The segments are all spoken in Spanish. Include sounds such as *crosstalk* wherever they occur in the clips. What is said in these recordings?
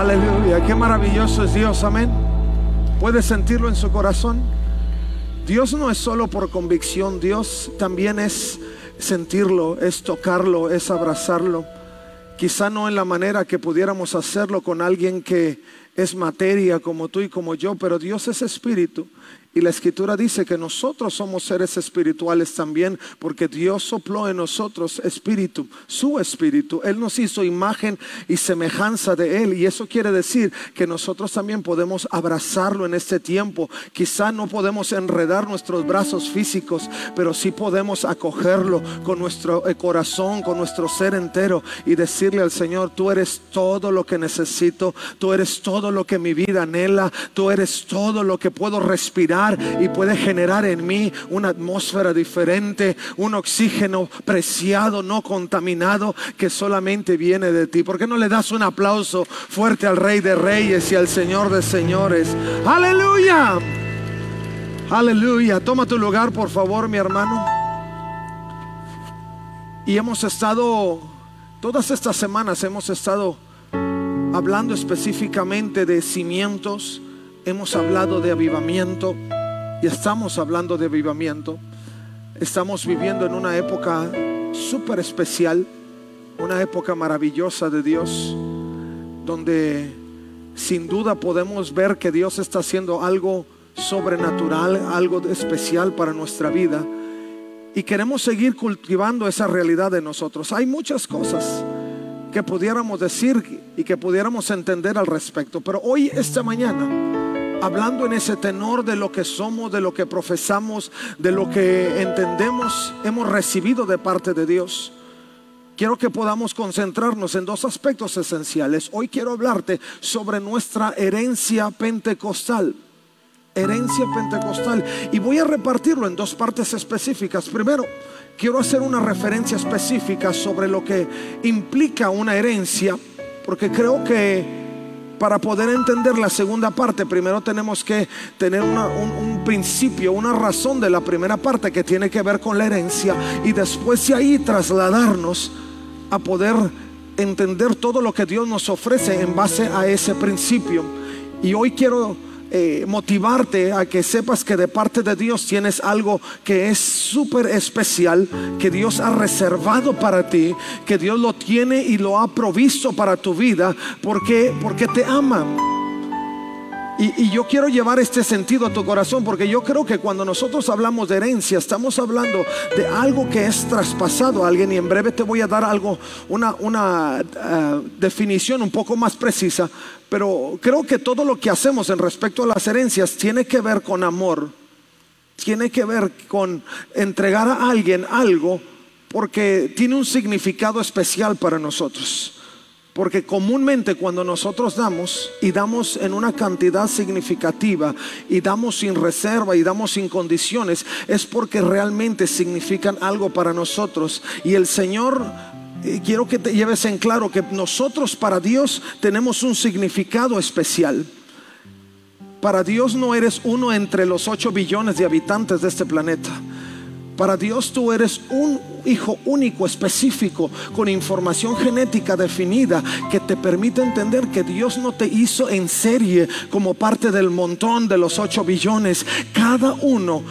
Aleluya, qué maravilloso es Dios, amén. ¿Puede sentirlo en su corazón? Dios no es solo por convicción, Dios también es sentirlo, es tocarlo, es abrazarlo. Quizá no en la manera que pudiéramos hacerlo con alguien que es materia como tú y como yo, pero Dios es espíritu. Y la escritura dice que nosotros somos seres espirituales también, porque Dios sopló en nosotros espíritu, su espíritu. Él nos hizo imagen y semejanza de Él. Y eso quiere decir que nosotros también podemos abrazarlo en este tiempo. Quizá no podemos enredar nuestros brazos físicos, pero sí podemos acogerlo con nuestro eh, corazón, con nuestro ser entero y decirle al Señor, tú eres todo lo que necesito, tú eres todo lo que mi vida anhela, tú eres todo lo que puedo respirar y puede generar en mí una atmósfera diferente, un oxígeno preciado, no contaminado, que solamente viene de ti. ¿Por qué no le das un aplauso fuerte al Rey de Reyes y al Señor de Señores? Aleluya. Aleluya. Toma tu lugar, por favor, mi hermano. Y hemos estado, todas estas semanas hemos estado hablando específicamente de cimientos hemos hablado de avivamiento y estamos hablando de avivamiento. Estamos viviendo en una época súper especial, una época maravillosa de Dios, donde sin duda podemos ver que Dios está haciendo algo sobrenatural, algo especial para nuestra vida. Y queremos seguir cultivando esa realidad de nosotros. Hay muchas cosas que pudiéramos decir y que pudiéramos entender al respecto, pero hoy, esta mañana, hablando en ese tenor de lo que somos, de lo que profesamos, de lo que entendemos, hemos recibido de parte de Dios. Quiero que podamos concentrarnos en dos aspectos esenciales. Hoy quiero hablarte sobre nuestra herencia pentecostal. Herencia pentecostal. Y voy a repartirlo en dos partes específicas. Primero, quiero hacer una referencia específica sobre lo que implica una herencia, porque creo que para poder entender la segunda parte, primero tenemos que tener un, principio, una razón de la primera parte que tiene que ver con la herencia y después de ahí trasladarnos a poder entender todo lo que Dios nos ofrece en base a ese principio. Y hoy quiero eh, motivarte a que sepas que de parte de Dios tienes algo que es súper especial, que Dios ha reservado para ti, que Dios lo tiene y lo ha provisto para tu vida, porque, porque te ama. Y, yo quiero llevar este sentido a tu corazón porque yo creo que cuando nosotros hablamos de herencia, estamos hablando de algo que es traspasado a alguien y en breve te voy a dar algo, una, una eh, definición un poco más precisa, pero creo que todo lo que hacemos en respecto a las herencias tiene que ver con amor, tiene que ver con entregar a alguien algo porque tiene un significado especial para nosotros. Porque comúnmente cuando nosotros damos y damos en una cantidad significativa y damos sin reserva y damos sin condiciones, es porque realmente significan algo para nosotros. Y el Señor eh, quiero que te lleves en claro que nosotros para Dios tenemos un significado especial. Para Dios no eres uno entre los 8 billones de habitantes de este planeta. Para Dios tú eres un hijo único, específico, con información genética definida que te permite entender que Dios no te hizo en serie como parte del montón de los 8 billones. Cada uno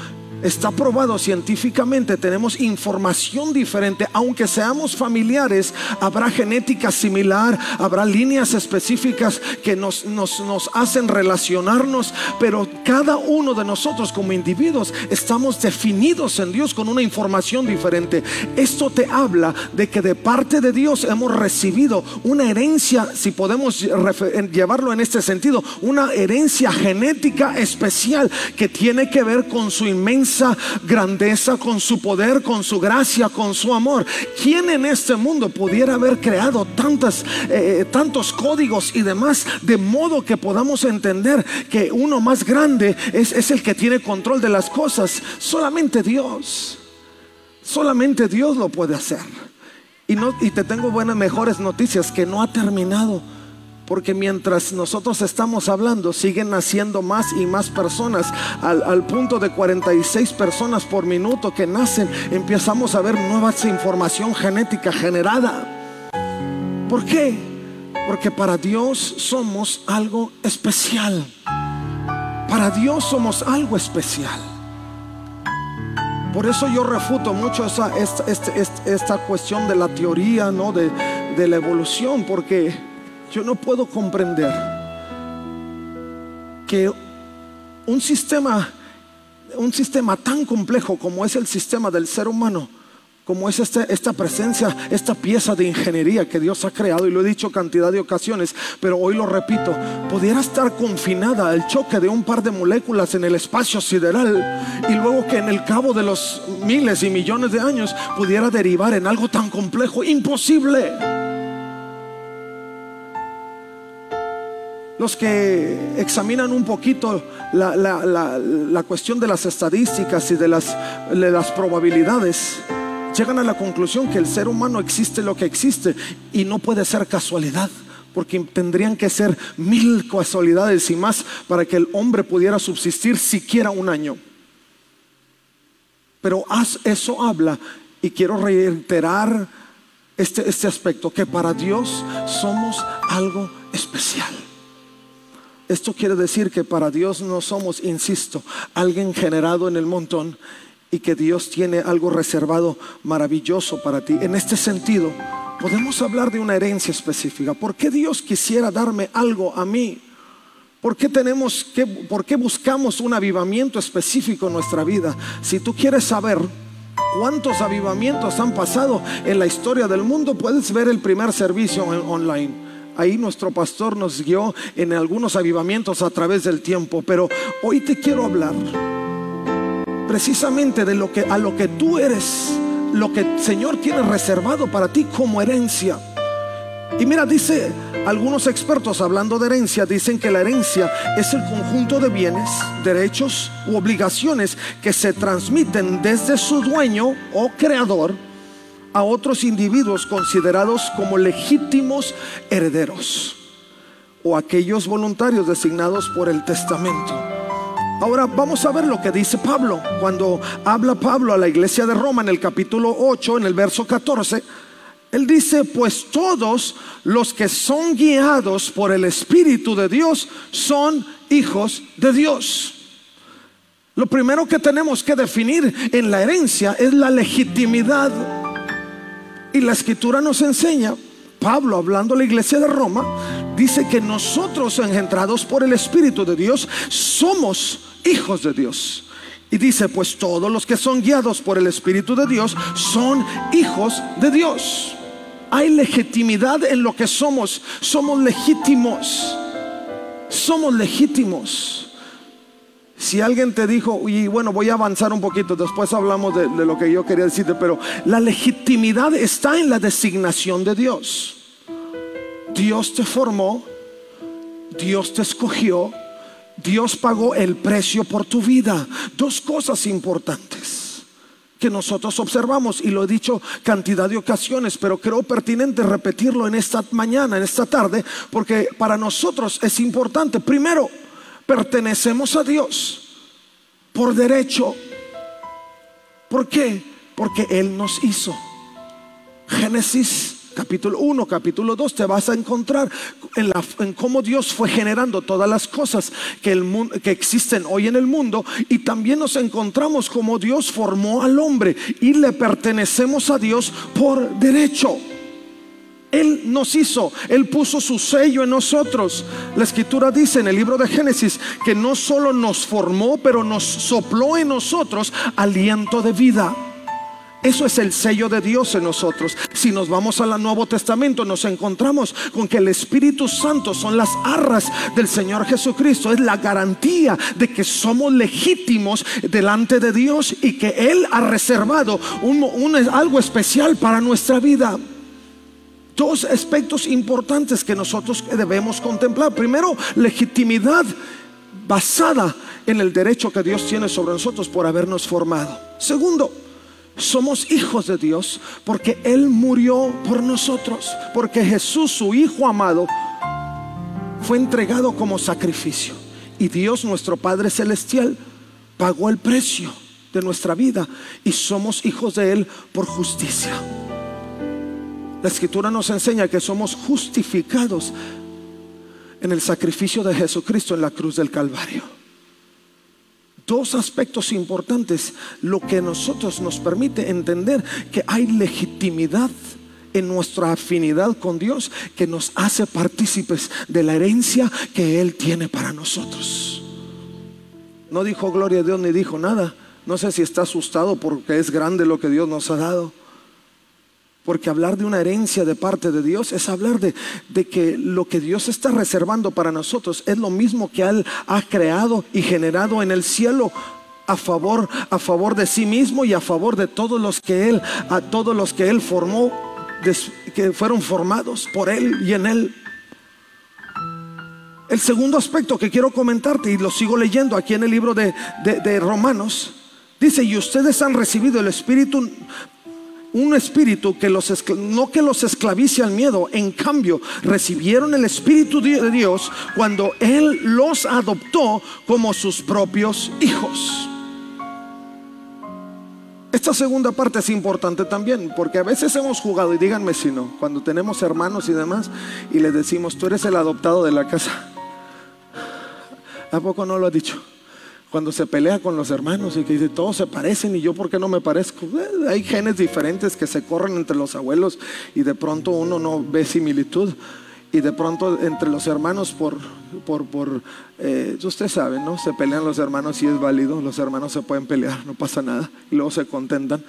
Está probado científicamente, tenemos información diferente, aunque seamos familiares, habrá genética similar, habrá líneas específicas que nos, nos, hacen relacionarnos, pero cada uno de nosotros como individuos estamos definidos en Dios con una información diferente. Esto te habla de que de parte de Dios hemos recibido una herencia, si podemos llevarlo en este sentido, una herencia genética especial que tiene que ver con su inmensa grandeza, con su poder, con su gracia, con su amor. ¿Quién en este mundo pudiera haber creado tantas, eh, tantos códigos y demás de modo que podamos entender que uno más grande es, es el que tiene control de las cosas? Solamente Dios. Solamente Dios lo puede hacer. Y, no, y te tengo buenas, mejores noticias, que no ha terminado porque mientras nosotros estamos hablando, siguen naciendo más y más personas. Al, punto de 46 personas por minuto que nacen, empezamos a ver nueva información genética generada. ¿Por qué? Porque para Dios somos algo especial. Para Dios somos algo especial. Por eso yo refuto mucho esa, esta, esta, cuestión de la teoría, ¿no? de, de la evolución, porque yo no puedo comprender que un sistema, un sistema tan complejo como es el sistema del ser humano, como es este, esta presencia, esta pieza de ingeniería que Dios ha creado, y lo he dicho cantidad de ocasiones, pero hoy lo repito, pudiera estar confinada al choque de un par de moléculas en el espacio sideral y luego que en el cabo de los miles y millones de años pudiera derivar en algo tan complejo, imposible. Los que examinan un poquito la, cuestión de las estadísticas y de las, de las probabilidades, llegan a la conclusión que el ser humano existe lo que existe y no puede ser casualidad porque tendrían que ser mil casualidades y más para que el hombre pudiera subsistir siquiera un año. Pero eso habla, y quiero reiterar este, este aspecto, que para Dios somos algo especial. Esto quiere decir que para Dios no somos, insisto, alguien generado en el montón, y que Dios tiene algo reservado maravilloso para ti. En este sentido, podemos hablar de una herencia específica. ¿Por qué Dios quisiera darme algo a mí? ¿Por qué tenemos que, por qué buscamos un avivamiento específico en nuestra vida? Si tú quieres saber cuántos avivamientos han pasado en la historia del mundo, puedes ver el primer servicio online. Ahí nuestro pastor nos guió en algunos avivamientos a través del tiempo, pero hoy te quiero hablar precisamente de lo que a lo que tú eres, lo que el Señor tiene reservado para ti como herencia. Y mira, dice algunos expertos hablando de herencia, dicen que la herencia es el conjunto de bienes, derechos u obligaciones que se transmiten desde su dueño o creador a otros individuos considerados como legítimos herederos o aquellos voluntarios designados por el testamento. Ahora vamos a ver lo que dice Pablo. Cuando habla Pablo a la iglesia de Roma en el capítulo 8, en el verso 14, él dice, pues todos los que son guiados por el Espíritu de Dios son hijos de Dios. Lo primero que tenemos que definir en la herencia es la legitimidad. Y la escritura nos enseña, Pablo hablando a la iglesia de Roma, dice que nosotros engendrados por el Espíritu de Dios somos hijos de Dios. Y dice, pues todos los que son guiados por el Espíritu de Dios son hijos de Dios. Hay legitimidad en lo que somos. Somos legítimos. Somos legítimos. Si alguien te dijo, y bueno, voy a avanzar un poquito, después hablamos de, lo que yo quería decirte, pero la legitimidad está en la designación de Dios. Dios te formó, Dios te escogió, Dios pagó el precio por tu vida. Dos cosas importantes que nosotros observamos y lo he dicho cantidad de ocasiones, pero creo pertinente repetirlo en esta mañana, en esta tarde, porque para nosotros es importante. Primero, pertenecemos a Dios por derecho. ¿Por qué? Porque Él nos hizo. Génesis capítulo 1, capítulo 2, te vas a encontrar en, la, en cómo Dios fue generando todas las cosas que, que existen hoy en el mundo y también nos encontramos como Dios formó al hombre y le pertenecemos a Dios por derecho. Él nos hizo, Él puso su sello en nosotros. La escritura dice en el libro de Génesis que no solo nos formó, pero nos sopló en nosotros aliento de vida. Eso es el sello de Dios en nosotros. Si nos vamos al Nuevo Testamento, nos encontramos con que el Espíritu Santo son las arras del Señor Jesucristo. Es la garantía de que somos legítimos delante de Dios y que Él ha reservado algo especial para nuestra vida. Dos aspectos importantes que nosotros debemos contemplar. Primero, legitimidad basada en el derecho que Dios tiene sobre nosotros por habernos formado. Segundo, somos hijos de Dios porque Él murió por nosotros, porque Jesús, su Hijo amado, fue entregado como sacrificio. Y Dios, nuestro Padre Celestial, pagó el precio de nuestra vida y somos hijos de Él por justicia. La escritura nos enseña que somos justificados en el sacrificio de Jesucristo en la cruz del Calvario. Dos aspectos importantes, lo que nosotros nos permite entender que hay legitimidad en nuestra afinidad con Dios que nos hace partícipes de la herencia que Él tiene para nosotros. No dijo gloria a Dios ni dijo nada. No sé si está asustado porque es grande lo que Dios nos ha dado. Porque hablar de una herencia de parte de Dios es hablar de, de, que lo que Dios está reservando para nosotros es lo mismo que Él ha creado y generado en el cielo a favor, a favor de sí mismo y a favor de todos los que Él, a todos los que Él formó, que fueron formados por Él y en Él. El segundo aspecto que quiero comentarte, y lo sigo leyendo aquí en el libro de, de Romanos, dice, y ustedes han recibido el Espíritu un espíritu que los no que los esclavice al miedo, en cambio recibieron el espíritu de Dios cuando él los adoptó como sus propios hijos. Esta segunda parte es importante también, porque a veces hemos jugado, y díganme si no, cuando tenemos hermanos y demás, y les decimos, tú eres el adoptado de la casa. ¿A poco no lo ha dicho? Cuando se pelea con los hermanos y que dice, todos se parecen y yo por qué no me parezco. Eh, hay genes diferentes que se corren entre los abuelos y de pronto uno no ve similitud. Y de pronto entre los hermanos por, por, por eh, usted sabe, ¿no? Se pelean los hermanos y es válido, los hermanos se pueden pelear, no pasa nada, y luego se contentan.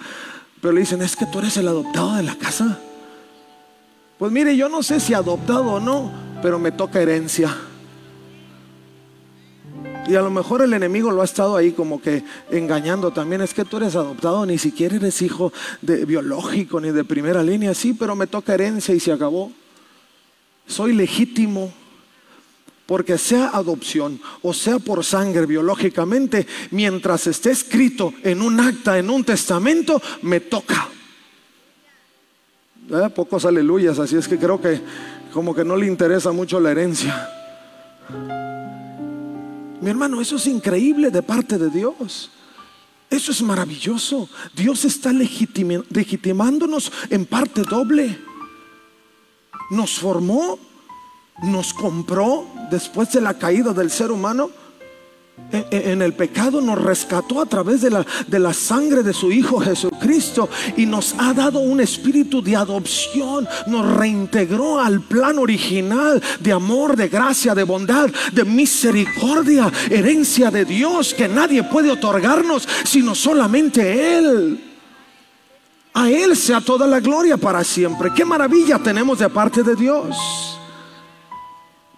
Pero le dicen, es que tú eres el adoptado de la casa. Pues mire, yo no sé si adoptado o no, pero me toca herencia. Y a lo mejor el enemigo lo ha estado ahí como que engañando también. Es que tú eres adoptado, ni siquiera eres hijo de biológico ni de primera línea. Sí, pero me toca herencia y se acabó. Soy legítimo. Porque sea adopción o sea por sangre biológicamente, mientras esté escrito en un acta, en un testamento, me toca. ¿Eh? Pocos aleluyas, así es que creo que como que no le interesa mucho la herencia. Mi hermano, eso es increíble de parte de Dios. Eso es maravilloso. Dios está legitimándonos en parte doble. Nos formó, nos compró después de la caída del ser humano en el pecado nos rescató a través de la, de la, sangre de su Hijo Jesucristo y nos ha dado un espíritu de adopción, nos reintegró al plan original de amor, de gracia, de bondad, de misericordia, herencia de Dios que nadie puede otorgarnos sino solamente Él. A Él sea toda la gloria para siempre. Qué maravilla tenemos de parte de Dios.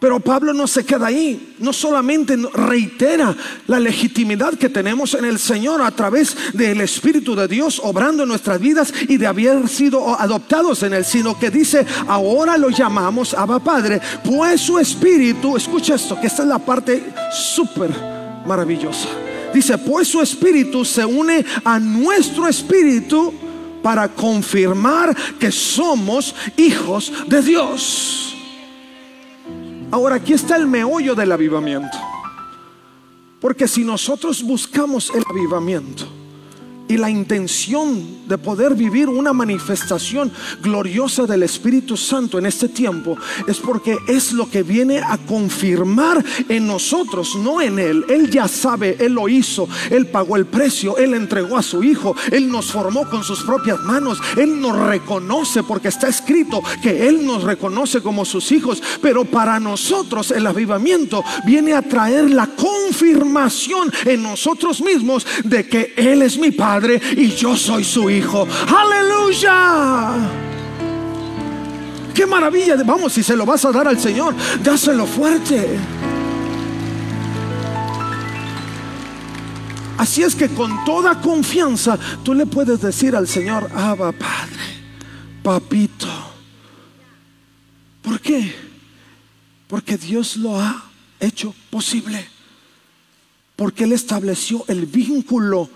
Pero Pablo no se queda ahí, no solamente reitera la legitimidad que tenemos en el Señor a través del Espíritu de Dios obrando en nuestras vidas y de haber sido adoptados en Él, sino que dice, ahora lo llamamos Abba Padre, pues su Espíritu, escucha esto, que esta es la parte súper maravillosa. Dice, pues su Espíritu se une a nuestro Espíritu para confirmar que somos hijos de Dios. Ahora aquí está el meollo del avivamiento. Porque si nosotros buscamos el avivamiento, y la intención de poder vivir una manifestación gloriosa del Espíritu Santo en este tiempo es porque es lo que viene a confirmar en nosotros, no en Él. Él ya sabe, Él lo hizo, Él pagó el precio, Él entregó a su Hijo, Él nos formó con sus propias manos, Él nos reconoce porque está escrito que Él nos reconoce como sus hijos, pero para nosotros el avivamiento viene a traer la confirmación en nosotros mismos de que Él es mi Padre y yo soy su hijo. Aleluya. Qué maravilla. Vamos, si se lo vas a dar al Señor, dáselo fuerte. Así es que con toda confianza tú le puedes decir al Señor, Abba Padre, papito. ¿Por qué? Porque Dios lo ha hecho posible. Porque Él estableció el vínculo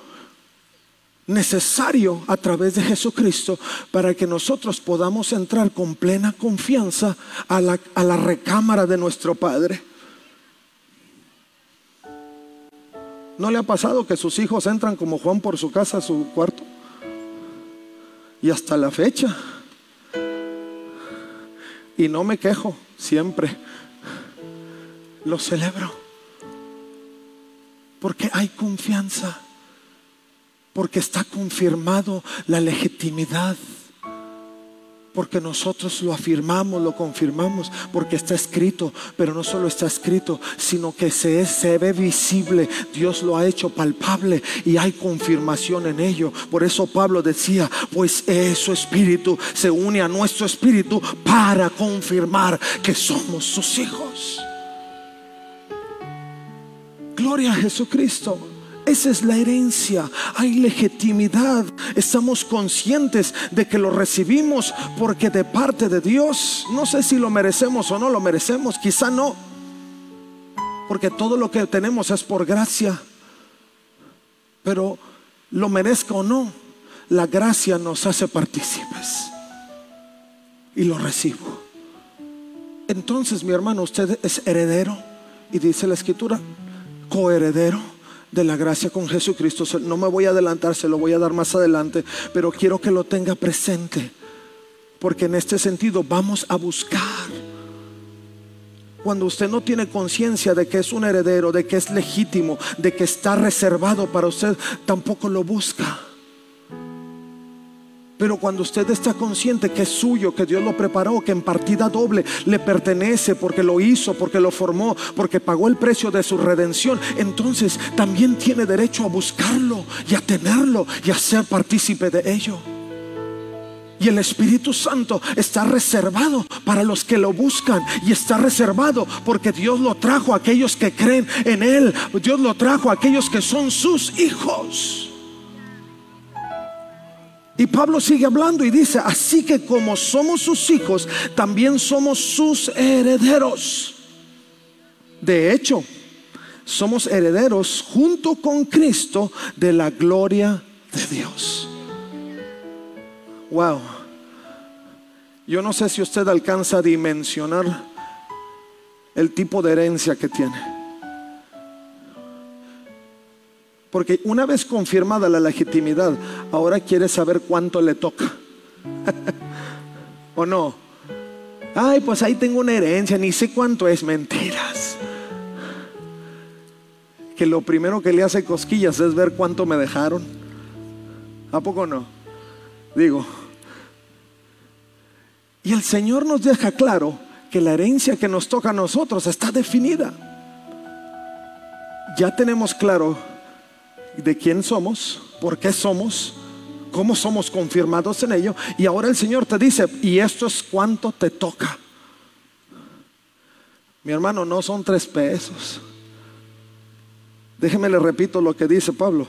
necesario a través de Jesucristo para que nosotros podamos entrar con plena confianza a la, recámara de nuestro Padre. ¿No le ha pasado que sus hijos entran como Juan por su casa su cuarto? Y hasta la fecha, Y no me quejo, siempre. Lo celebro. Porque hay confianza. Porque está confirmado la legitimidad porque nosotros lo afirmamos, lo confirmamos, porque está escrito, pero no solo está escrito, sino que se, se ve visible, Dios lo ha hecho palpable y hay confirmación en ello. Por eso Pablo decía, pues su espíritu se une a nuestro espíritu para confirmar que somos sus hijos. Gloria a Jesucristo. Esa es la herencia. Hay legitimidad. Estamos conscientes de que lo recibimos porque de parte de Dios, no sé si lo merecemos o no lo merecemos, quizá no. Porque todo lo que tenemos es por gracia. Pero lo merezca o no, la gracia nos hace partícipes. Y lo recibo. Entonces, mi hermano, usted es heredero. Y dice la escritura, coheredero de la gracia con Jesucristo. No me voy a adelantar, se lo voy a dar más adelante, pero quiero que lo tenga presente, porque en este sentido vamos a buscar. Cuando usted no tiene conciencia de que es un heredero, de que es legítimo, de que está reservado para usted, tampoco lo busca. Pero cuando usted está consciente que es suyo, que Dios lo preparó, que en partida doble le pertenece porque lo hizo, porque lo formó, porque pagó el precio de su redención, entonces también tiene derecho a buscarlo y a tenerlo y a ser partícipe de ello. Y el Espíritu Santo está reservado para los que lo buscan. Y está reservado porque Dios lo trajo a aquellos que creen en Él. Dios lo trajo a aquellos que son sus hijos. Y Pablo sigue hablando y dice, así que como somos sus hijos, también somos sus herederos. De hecho, somos herederos junto con Cristo de la gloria de Dios. Wow. Yo no sé si usted alcanza a dimensionar el tipo de herencia que tiene. Porque una vez confirmada la legitimidad, ahora quiere saber cuánto le toca. *laughs* ¿O no? Ay, pues ahí tengo una herencia, ni sé cuánto es. Mentiras. Que lo primero que le hace cosquillas es ver cuánto me dejaron. ¿A poco no? Digo. Y el Señor nos deja claro que la herencia que nos toca a nosotros está definida. Ya tenemos claro de quién somos, por qué somos, cómo somos confirmados en ello. Y ahora el Señor te dice, y esto es cuánto te toca. Mi hermano, no son tres pesos. Déjeme le repito lo que dice Pablo.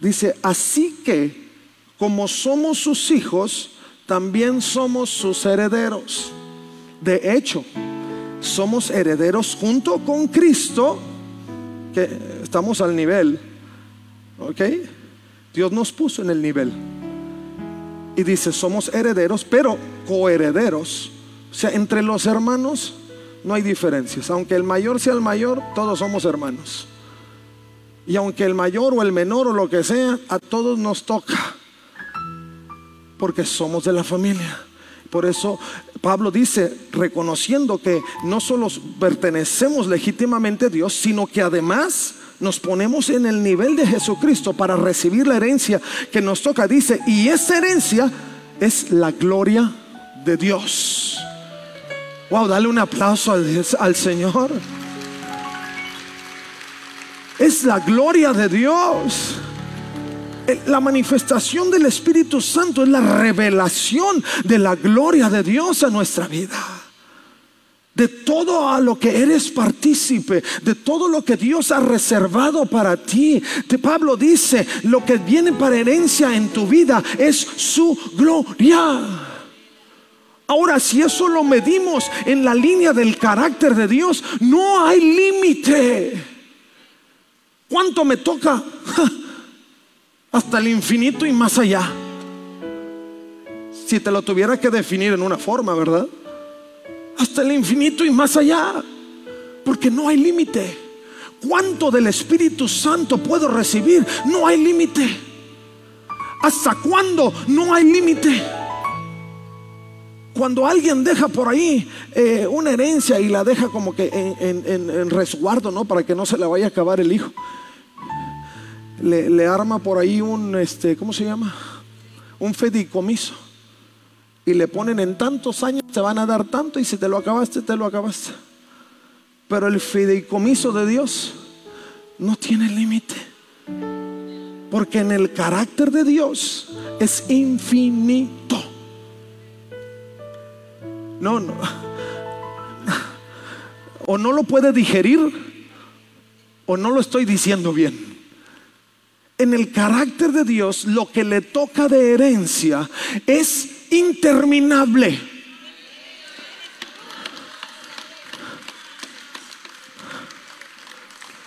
Dice, así que como somos sus hijos, también somos sus herederos. De hecho, somos herederos junto con Cristo, que estamos al nivel ¿Ok? Dios nos puso en el nivel. Y dice, somos herederos, pero coherederos. O sea, entre los hermanos no hay diferencias. Aunque el mayor sea el mayor, todos somos hermanos. Y aunque el mayor o el menor o lo que sea, a todos nos toca. Porque somos de la familia. Por eso Pablo dice, reconociendo que no solo pertenecemos legítimamente a Dios, sino que además nos ponemos en el nivel de Jesucristo para recibir la herencia que nos toca. Dice, y esa herencia es la gloria de Dios. Wow, dale un aplauso al, al Señor. Es la gloria de Dios. La manifestación del Espíritu Santo es la revelación de la gloria de Dios a nuestra vida de todo a lo que eres partícipe, de todo lo que Dios ha reservado para ti. De Pablo dice, lo que viene para herencia en tu vida es su gloria. Ahora, si eso lo medimos en la línea del carácter de Dios, no hay límite. ¿Cuánto me toca? *laughs* Hasta el infinito y más allá. Si te lo tuviera que definir en una forma, ¿verdad? Hasta el infinito y más allá, porque no hay límite. ¿Cuánto del Espíritu Santo puedo recibir? No hay límite. ¿Hasta cuándo? No hay límite. cuando alguien deja por ahí eh, una herencia y la deja como que en, resguardo, ¿no? Para que no se le vaya a acabar el hijo. Le, arma por ahí un, este, ¿cómo se llama? Un fedicomiso. Y le ponen en tantos años, te van a dar tanto y si te lo acabaste, te lo acabaste. Pero el fideicomiso de Dios no tiene límite. Porque en el carácter de Dios es infinito. No, no. O no lo puede digerir o no lo estoy diciendo bien. En el carácter de Dios lo que le toca de herencia es interminable.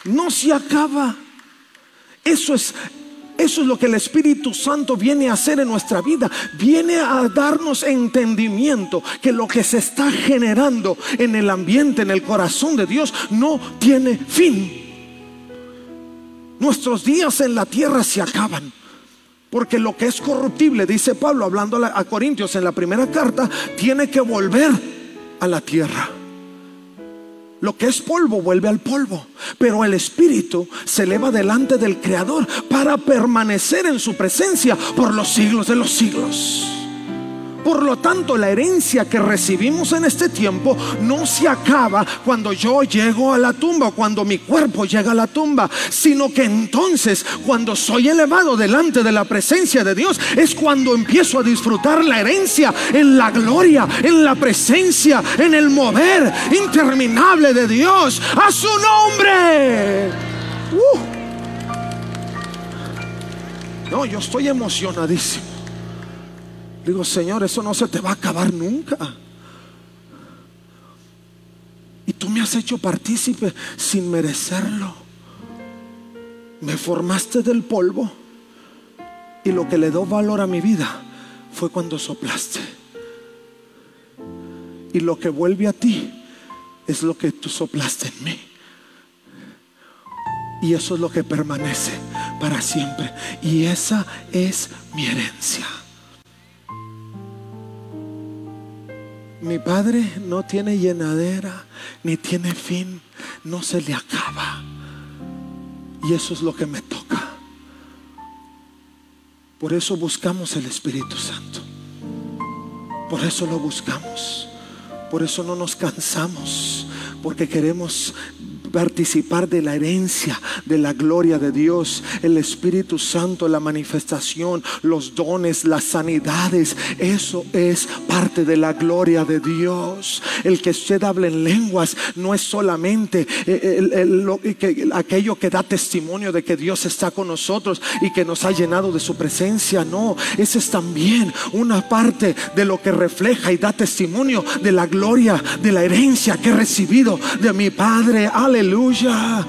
No se acaba. Eso es eso es lo que el Espíritu Santo viene a hacer en nuestra vida. Viene a darnos entendimiento que lo que se está generando en el ambiente, en el corazón de Dios, no tiene fin. Nuestros días en la tierra se acaban. Porque lo que es corruptible, dice Pablo hablando a Corintios en la primera carta, tiene que volver a la tierra. Lo que es polvo vuelve al polvo, pero el espíritu se eleva delante del Creador para permanecer en su presencia por los siglos de los siglos. Por lo tanto, la herencia que recibimos en este tiempo no se acaba cuando yo llego a la tumba, cuando mi cuerpo llega a la tumba, sino que entonces cuando soy elevado delante de la presencia de Dios es cuando empiezo a disfrutar la herencia en la gloria, en la presencia, en el mover interminable de Dios a su nombre. Uh. No, yo estoy emocionadísimo. Digo, Señor, eso no se te va a acabar nunca. Y tú me has hecho partícipe sin merecerlo. Me formaste del polvo. Y lo que le dio valor a mi vida fue cuando soplaste. Y lo que vuelve a ti es lo que tú soplaste en mí. Y eso es lo que permanece para siempre. Y esa es mi herencia. Mi Padre no tiene llenadera ni tiene fin, no se le acaba. Y eso es lo que me toca. Por eso buscamos el Espíritu Santo. Por eso lo buscamos. Por eso no nos cansamos. Porque queremos participar de la herencia, de la gloria de Dios, el Espíritu Santo, la manifestación, los dones, las sanidades. Eso es parte de la gloria de Dios. El que usted hable en lenguas no es solamente eh, aquello que da testimonio de que Dios está con nosotros y que nos ha llenado de su presencia. No, ese es también una parte de lo que refleja y da testimonio de la gloria, de la herencia que he recibido de mi Padre. Aleluya Aleluya.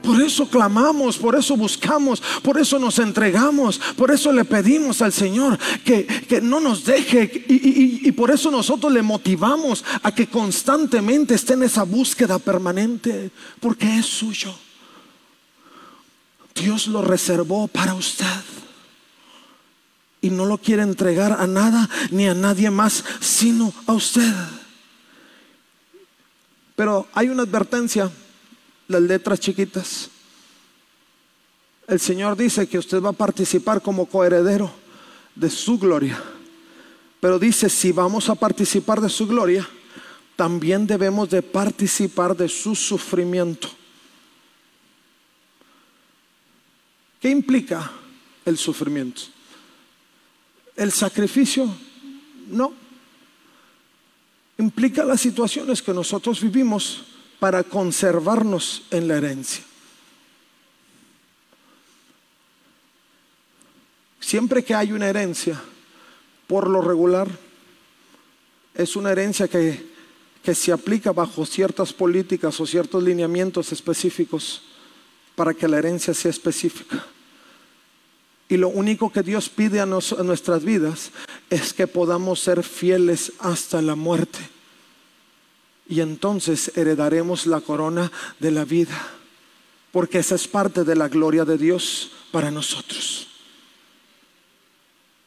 Por eso clamamos, por eso buscamos, por eso nos entregamos, por eso le pedimos al Señor que, no nos deje y, y, por eso nosotros le motivamos a que constantemente esté en esa búsqueda permanente, porque es suyo. Dios lo reservó para usted y no lo quiere entregar a nada ni a nadie más, sino a usted. Pero hay una advertencia, las letras chiquitas. El Señor dice que usted va a participar como coheredero de su gloria. Pero dice, si vamos a participar de su gloria, también debemos de participar de su sufrimiento. ¿Qué implica el sufrimiento? ¿El sacrificio? No implica las situaciones que nosotros vivimos para conservarnos en la herencia. Siempre que hay una herencia, por lo regular, es una herencia que, que se aplica bajo ciertas políticas o ciertos lineamientos específicos para que la herencia sea específica. Y lo único que Dios pide a, nuestras vidas es que podamos ser fieles hasta la muerte. Y entonces heredaremos la corona de la vida. Porque esa es parte de la gloria de Dios para nosotros.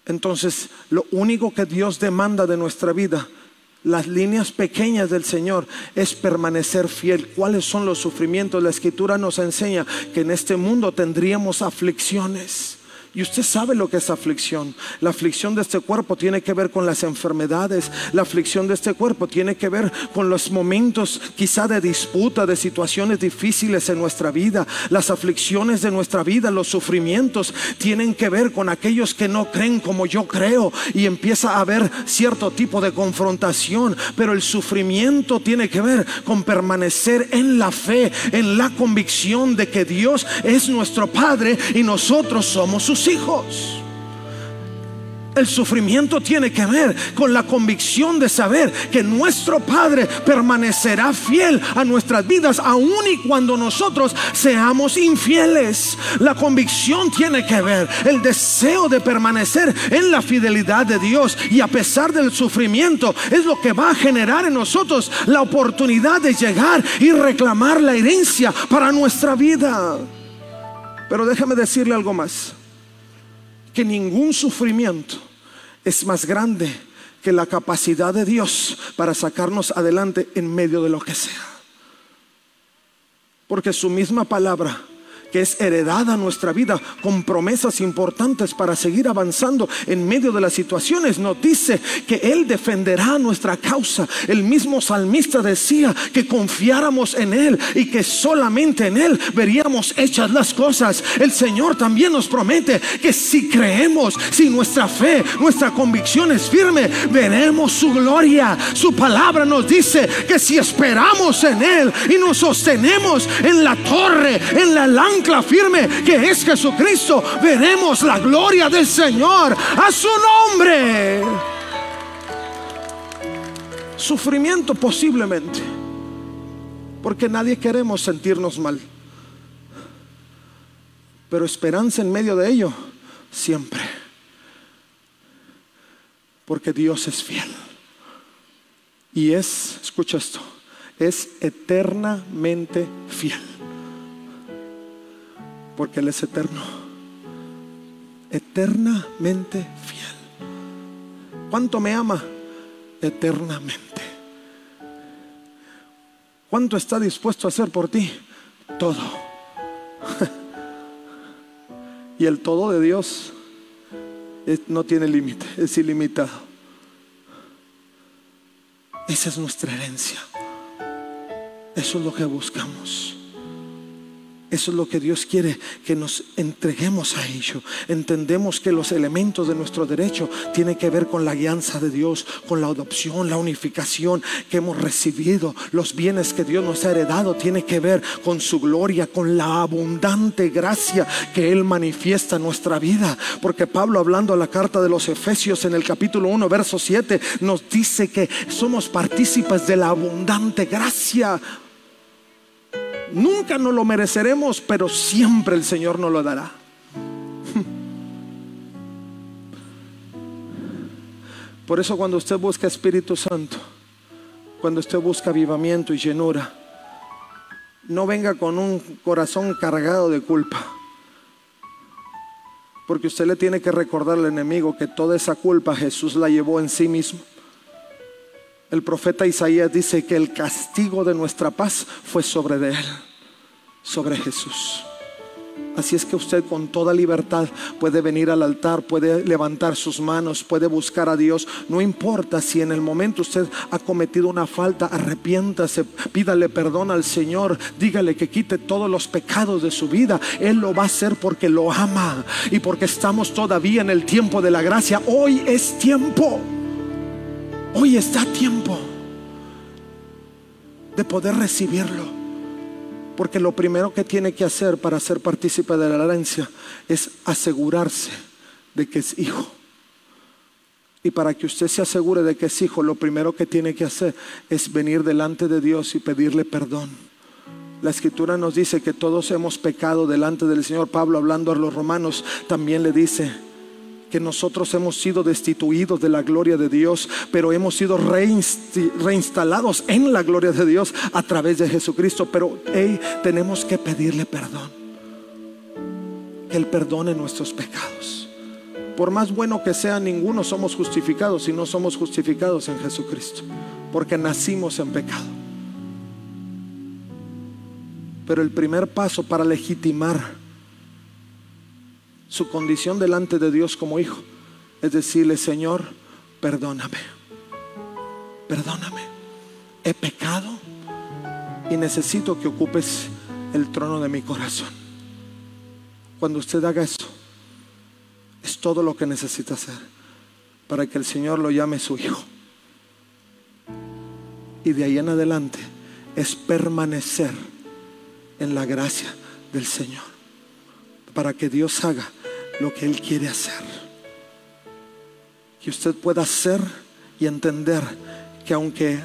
Entonces, lo único que Dios demanda de nuestra vida, las líneas pequeñas del Señor, es permanecer fiel. ¿Cuáles son los sufrimientos? La escritura nos enseña que en este mundo tendríamos aflicciones. Y usted sabe lo que es aflicción. La aflicción de este cuerpo tiene que ver con las enfermedades. La aflicción de este cuerpo tiene que ver con los momentos quizá de disputa, de situaciones difíciles en nuestra vida. Las aflicciones de nuestra vida, los sufrimientos tienen que ver con aquellos que no creen como yo creo. Y empieza a haber cierto tipo de confrontación. Pero el sufrimiento tiene que ver con permanecer en la fe, en la convicción de que Dios es nuestro Padre y nosotros somos sus hijos. El sufrimiento tiene que ver con la convicción de saber que nuestro Padre permanecerá fiel a nuestras vidas aun y cuando nosotros seamos infieles. La convicción tiene que ver el deseo de permanecer en la fidelidad de Dios y a pesar del sufrimiento es lo que va a generar en nosotros la oportunidad de llegar y reclamar la herencia para nuestra vida. Pero déjame decirle algo más que ningún sufrimiento es más grande que la capacidad de Dios para sacarnos adelante en medio de lo que sea. Porque su misma palabra que es heredada nuestra vida con promesas importantes para seguir avanzando en medio de las situaciones, nos dice que Él defenderá nuestra causa. El mismo salmista decía que confiáramos en Él y que solamente en Él veríamos hechas las cosas. El Señor también nos promete que si creemos, si nuestra fe, nuestra convicción es firme, veremos su gloria. Su palabra nos dice que si esperamos en Él y nos sostenemos en la torre, en la lámpara, firme que es Jesucristo, veremos la gloria del Señor a su nombre. Sufrimiento posiblemente, porque nadie queremos sentirnos mal. Pero esperanza en medio de ello, siempre. Porque Dios es fiel. Y es, escucha esto, es eternamente fiel porque Él es eterno, eternamente fiel. ¿Cuánto me ama? Eternamente. ¿Cuánto está dispuesto a hacer por ti? Todo. *laughs* y el todo de Dios no tiene límite, es ilimitado. Esa es nuestra herencia. Eso es lo que buscamos. Eso es lo que Dios quiere, que nos entreguemos a ello. Entendemos que los elementos de nuestro derecho tienen que ver con la guianza de Dios, con la adopción, la unificación que hemos recibido. Los bienes que Dios nos ha heredado tiene que ver con su gloria, con la abundante gracia que Él manifiesta en nuestra vida. Porque Pablo hablando a la carta de los Efesios en el capítulo 1, verso 7, nos dice que somos partícipes de la abundante gracia Nunca nos lo mereceremos, pero siempre el Señor nos lo dará. Por eso cuando usted busca Espíritu Santo, cuando usted busca avivamiento y llenura, no venga con un corazón cargado de culpa. Porque usted le tiene que recordar al enemigo que toda esa culpa Jesús la llevó en sí mismo. El profeta Isaías dice que el castigo de nuestra paz fue sobre él, sobre Jesús. Así es que usted con toda libertad puede venir al altar, puede levantar sus manos, puede buscar a Dios. No importa si en el momento usted ha cometido una falta, arrepiéntase, pídale perdón al Señor, dígale que quite todos los pecados de su vida. Él lo va a hacer porque lo ama y porque estamos todavía en el tiempo de la gracia. Hoy es tiempo. Hoy está tiempo de poder recibirlo. Porque lo primero que tiene que hacer para ser partícipe de la herencia es asegurarse de que es hijo. Y para que usted se asegure de que es hijo, lo primero que tiene que hacer es venir delante de Dios y pedirle perdón. La escritura nos dice que todos hemos pecado delante del Señor. Pablo hablando a los romanos también le dice, que nosotros hemos sido destituidos de la gloria de Dios, pero hemos sido reinstalados en la gloria de Dios a través de Jesucristo. Pero tenemos que pedirle perdón. Que Él perdone nuestros pecados. por más bueno que sea, ninguno somos justificados si no somos justificados en Jesucristo, porque nacimos en pecado. Pero el primer paso para legitimar su condición delante de Dios como hijo es decirle, Señor, perdóname, perdóname, he pecado y necesito que ocupes el trono de mi corazón. Cuando usted haga eso, es todo lo que necesita hacer para que el Señor lo llame su hijo. Y de ahí en adelante es permanecer en la gracia del Señor para que Dios haga lo que Él quiere hacer. Que usted pueda hacer y entender que aunque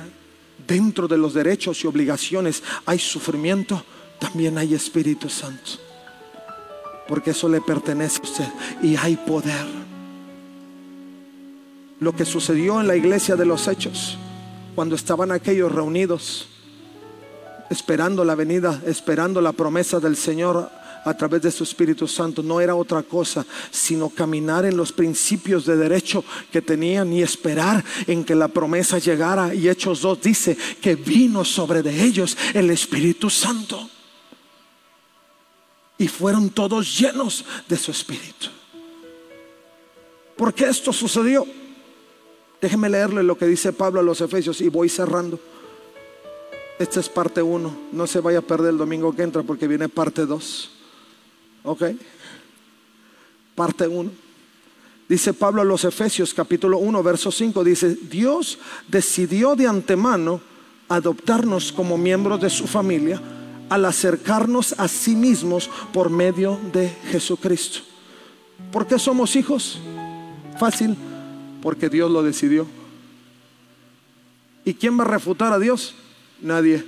dentro de los derechos y obligaciones hay sufrimiento, también hay Espíritu Santo. Porque eso le pertenece a usted y hay poder. Lo que sucedió en la iglesia de los hechos, cuando estaban aquellos reunidos, esperando la venida, esperando la promesa del Señor a través de su Espíritu Santo no era otra cosa sino caminar en los principios de derecho que tenían y esperar en que la promesa llegara. Y Hechos 2 dice que vino sobre de ellos el Espíritu Santo. Y fueron todos llenos de su Espíritu. ¿Por qué esto sucedió? Déjeme leerle lo que dice Pablo a los Efesios y voy cerrando. Esta es parte 1. No se vaya a perder el domingo que entra porque viene parte 2. ¿Ok? Parte 1. Dice Pablo a los Efesios capítulo 1, verso 5. Dice, Dios decidió de antemano adoptarnos como miembros de su familia al acercarnos a sí mismos por medio de Jesucristo. ¿Por qué somos hijos? Fácil, porque Dios lo decidió. ¿Y quién va a refutar a Dios? Nadie.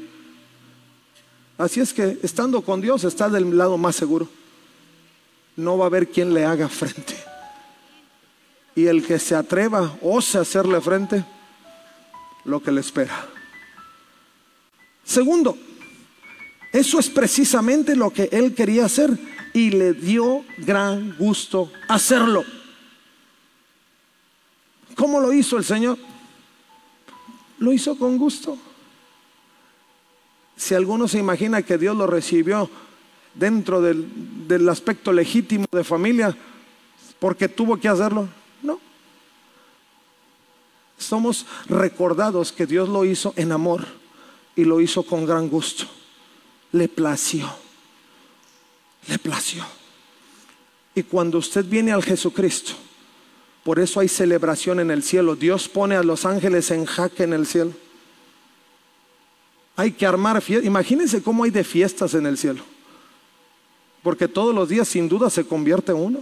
Así es que estando con Dios está del lado más seguro. No va a haber quien le haga frente. Y el que se atreva, ose hacerle frente, lo que le espera. Segundo, eso es precisamente lo que él quería hacer y le dio gran gusto hacerlo. ¿Cómo lo hizo el Señor? Lo hizo con gusto. Si alguno se imagina que Dios lo recibió dentro del, del aspecto legítimo de familia, porque tuvo que hacerlo, no. Somos recordados que Dios lo hizo en amor y lo hizo con gran gusto. Le plació, le plació. Y cuando usted viene al Jesucristo, por eso hay celebración en el cielo. Dios pone a los ángeles en jaque en el cielo. Hay que armar fiestas. Imagínense cómo hay de fiestas en el cielo. Porque todos los días sin duda se convierte uno.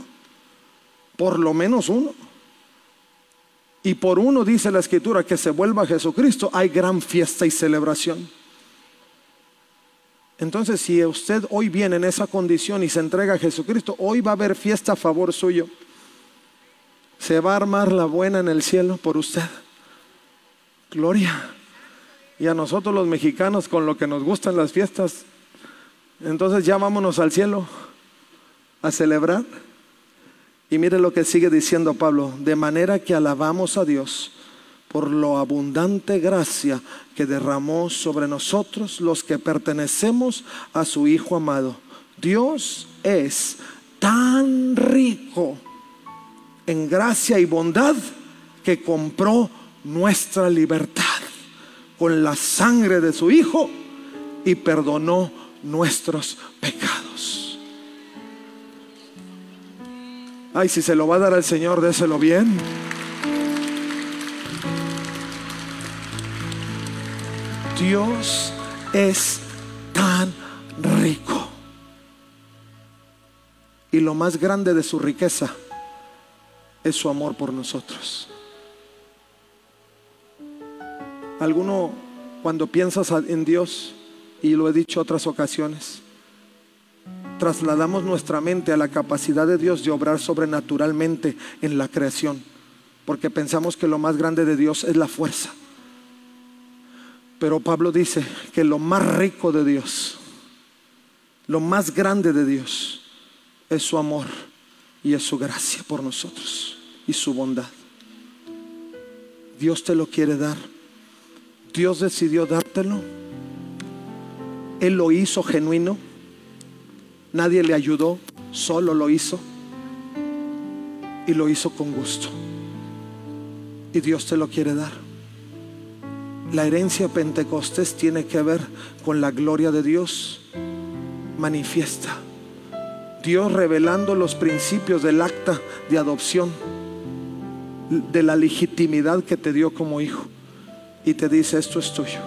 Por lo menos uno. Y por uno dice la escritura que se vuelva a Jesucristo, hay gran fiesta y celebración. Entonces, si usted hoy viene en esa condición y se entrega a Jesucristo, hoy va a haber fiesta a favor suyo. Se va a armar la buena en el cielo por usted. Gloria. Y a nosotros los mexicanos con lo que nos gustan las fiestas, entonces ya vámonos al cielo a celebrar. Y mire lo que sigue diciendo Pablo, de manera que alabamos a Dios por lo abundante gracia que derramó sobre nosotros los que pertenecemos a su Hijo amado. Dios es tan rico en gracia y bondad que compró nuestra libertad con la sangre de su Hijo y perdonó nuestros pecados. Ay, si se lo va a dar al Señor, déselo bien. Dios es tan rico. Y lo más grande de su riqueza es su amor por nosotros. Alguno cuando piensas en Dios, y lo he dicho otras ocasiones, trasladamos nuestra mente a la capacidad de Dios de obrar sobrenaturalmente en la creación, porque pensamos que lo más grande de Dios es la fuerza. Pero Pablo dice que lo más rico de Dios, lo más grande de Dios, es su amor y es su gracia por nosotros y su bondad. Dios te lo quiere dar. Dios decidió dártelo. Él lo hizo genuino. Nadie le ayudó, solo lo hizo. Y lo hizo con gusto. Y Dios te lo quiere dar. La herencia Pentecostés tiene que ver con la gloria de Dios manifiesta. Dios revelando los principios del acta de adopción, de la legitimidad que te dio como hijo. Y te dice, esto es tuyo.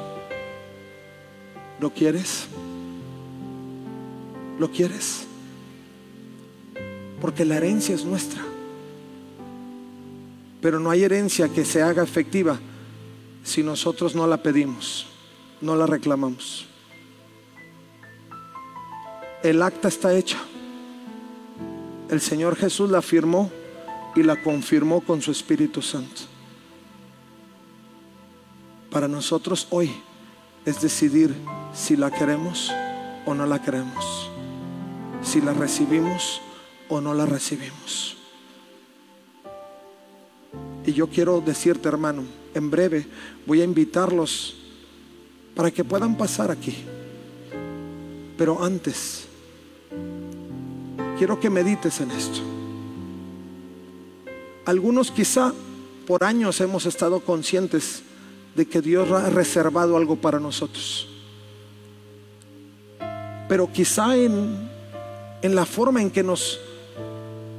¿Lo quieres? ¿Lo quieres? Porque la herencia es nuestra. Pero no hay herencia que se haga efectiva si nosotros no la pedimos, no la reclamamos. El acta está hecha. El Señor Jesús la firmó y la confirmó con su Espíritu Santo. Para nosotros hoy es decidir si la queremos o no la queremos, si la recibimos o no la recibimos. Y yo quiero decirte, hermano, en breve voy a invitarlos para que puedan pasar aquí. Pero antes, quiero que medites en esto. Algunos quizá por años hemos estado conscientes de que Dios ha reservado algo para nosotros. Pero quizá en, en la forma en que nos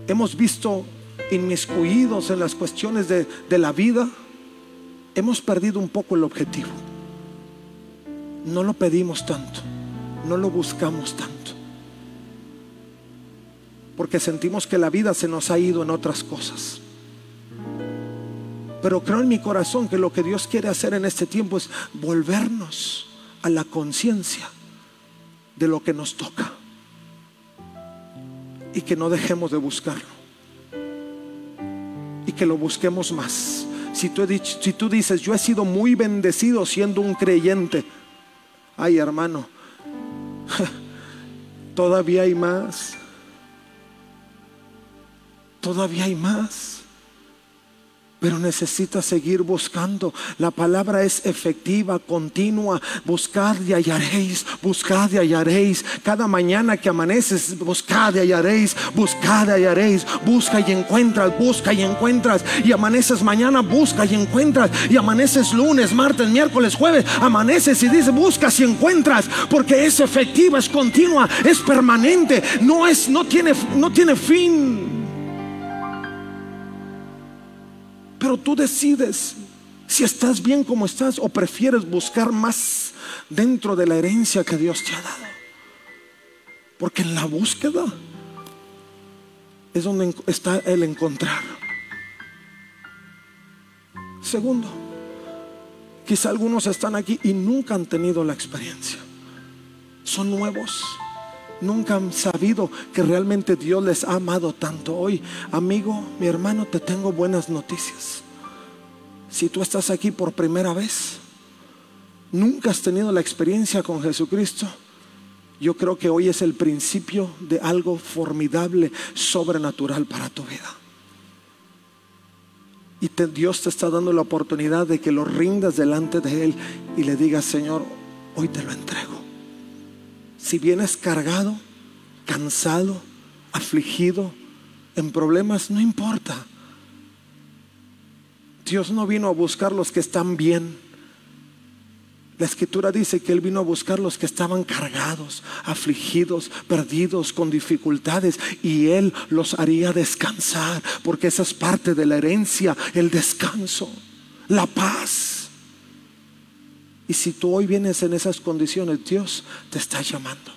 hemos visto inmiscuidos en las cuestiones de, de la vida, hemos perdido un poco el objetivo. No lo pedimos tanto, no lo buscamos tanto. Porque sentimos que la vida se nos ha ido en otras cosas. Pero creo en mi corazón que lo que Dios quiere hacer en este tiempo es volvernos a la conciencia de lo que nos toca. Y que no dejemos de buscarlo. Y que lo busquemos más. Si tú, si tú dices, yo he sido muy bendecido siendo un creyente. Ay, hermano, *laughs* todavía hay más. Todavía hay más. Pero necesitas seguir buscando. La palabra es efectiva, continua. Buscad y hallaréis, buscad y hallaréis. Cada mañana que amaneces, buscad y hallaréis, buscad y hallaréis. Busca y encuentras, busca y encuentras. Y amaneces mañana, busca y encuentras. Y amaneces lunes, martes, miércoles, jueves. Amaneces y dices, buscas y encuentras. Porque es efectiva, es continua, es permanente. No, es, no, tiene, no tiene fin. Pero tú decides si estás bien como estás o prefieres buscar más dentro de la herencia que Dios te ha dado. Porque en la búsqueda es donde está el encontrar. Segundo, quizá algunos están aquí y nunca han tenido la experiencia. Son nuevos nunca han sabido que realmente Dios les ha amado tanto. Hoy, amigo, mi hermano, te tengo buenas noticias. Si tú estás aquí por primera vez, nunca has tenido la experiencia con Jesucristo, yo creo que hoy es el principio de algo formidable, sobrenatural para tu vida. Y Dios te está dando la oportunidad de que lo rindas delante de Él y le digas, Señor, hoy te lo entrego. Si vienes cargado, cansado, afligido, en problemas, no importa. Dios no vino a buscar los que están bien. La escritura dice que Él vino a buscar los que estaban cargados, afligidos, perdidos, con dificultades, y Él los haría descansar, porque esa es parte de la herencia, el descanso, la paz. Y si tú hoy vienes en esas condiciones, Dios te está llamando.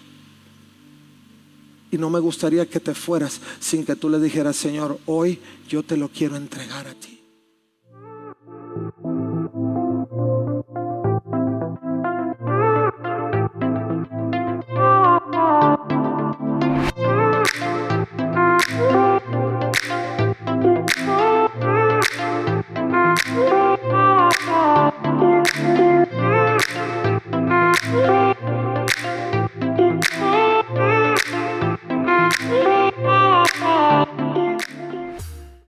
Y no me gustaría que te fueras sin que tú le dijeras, Señor, hoy yo te lo quiero entregar a ti.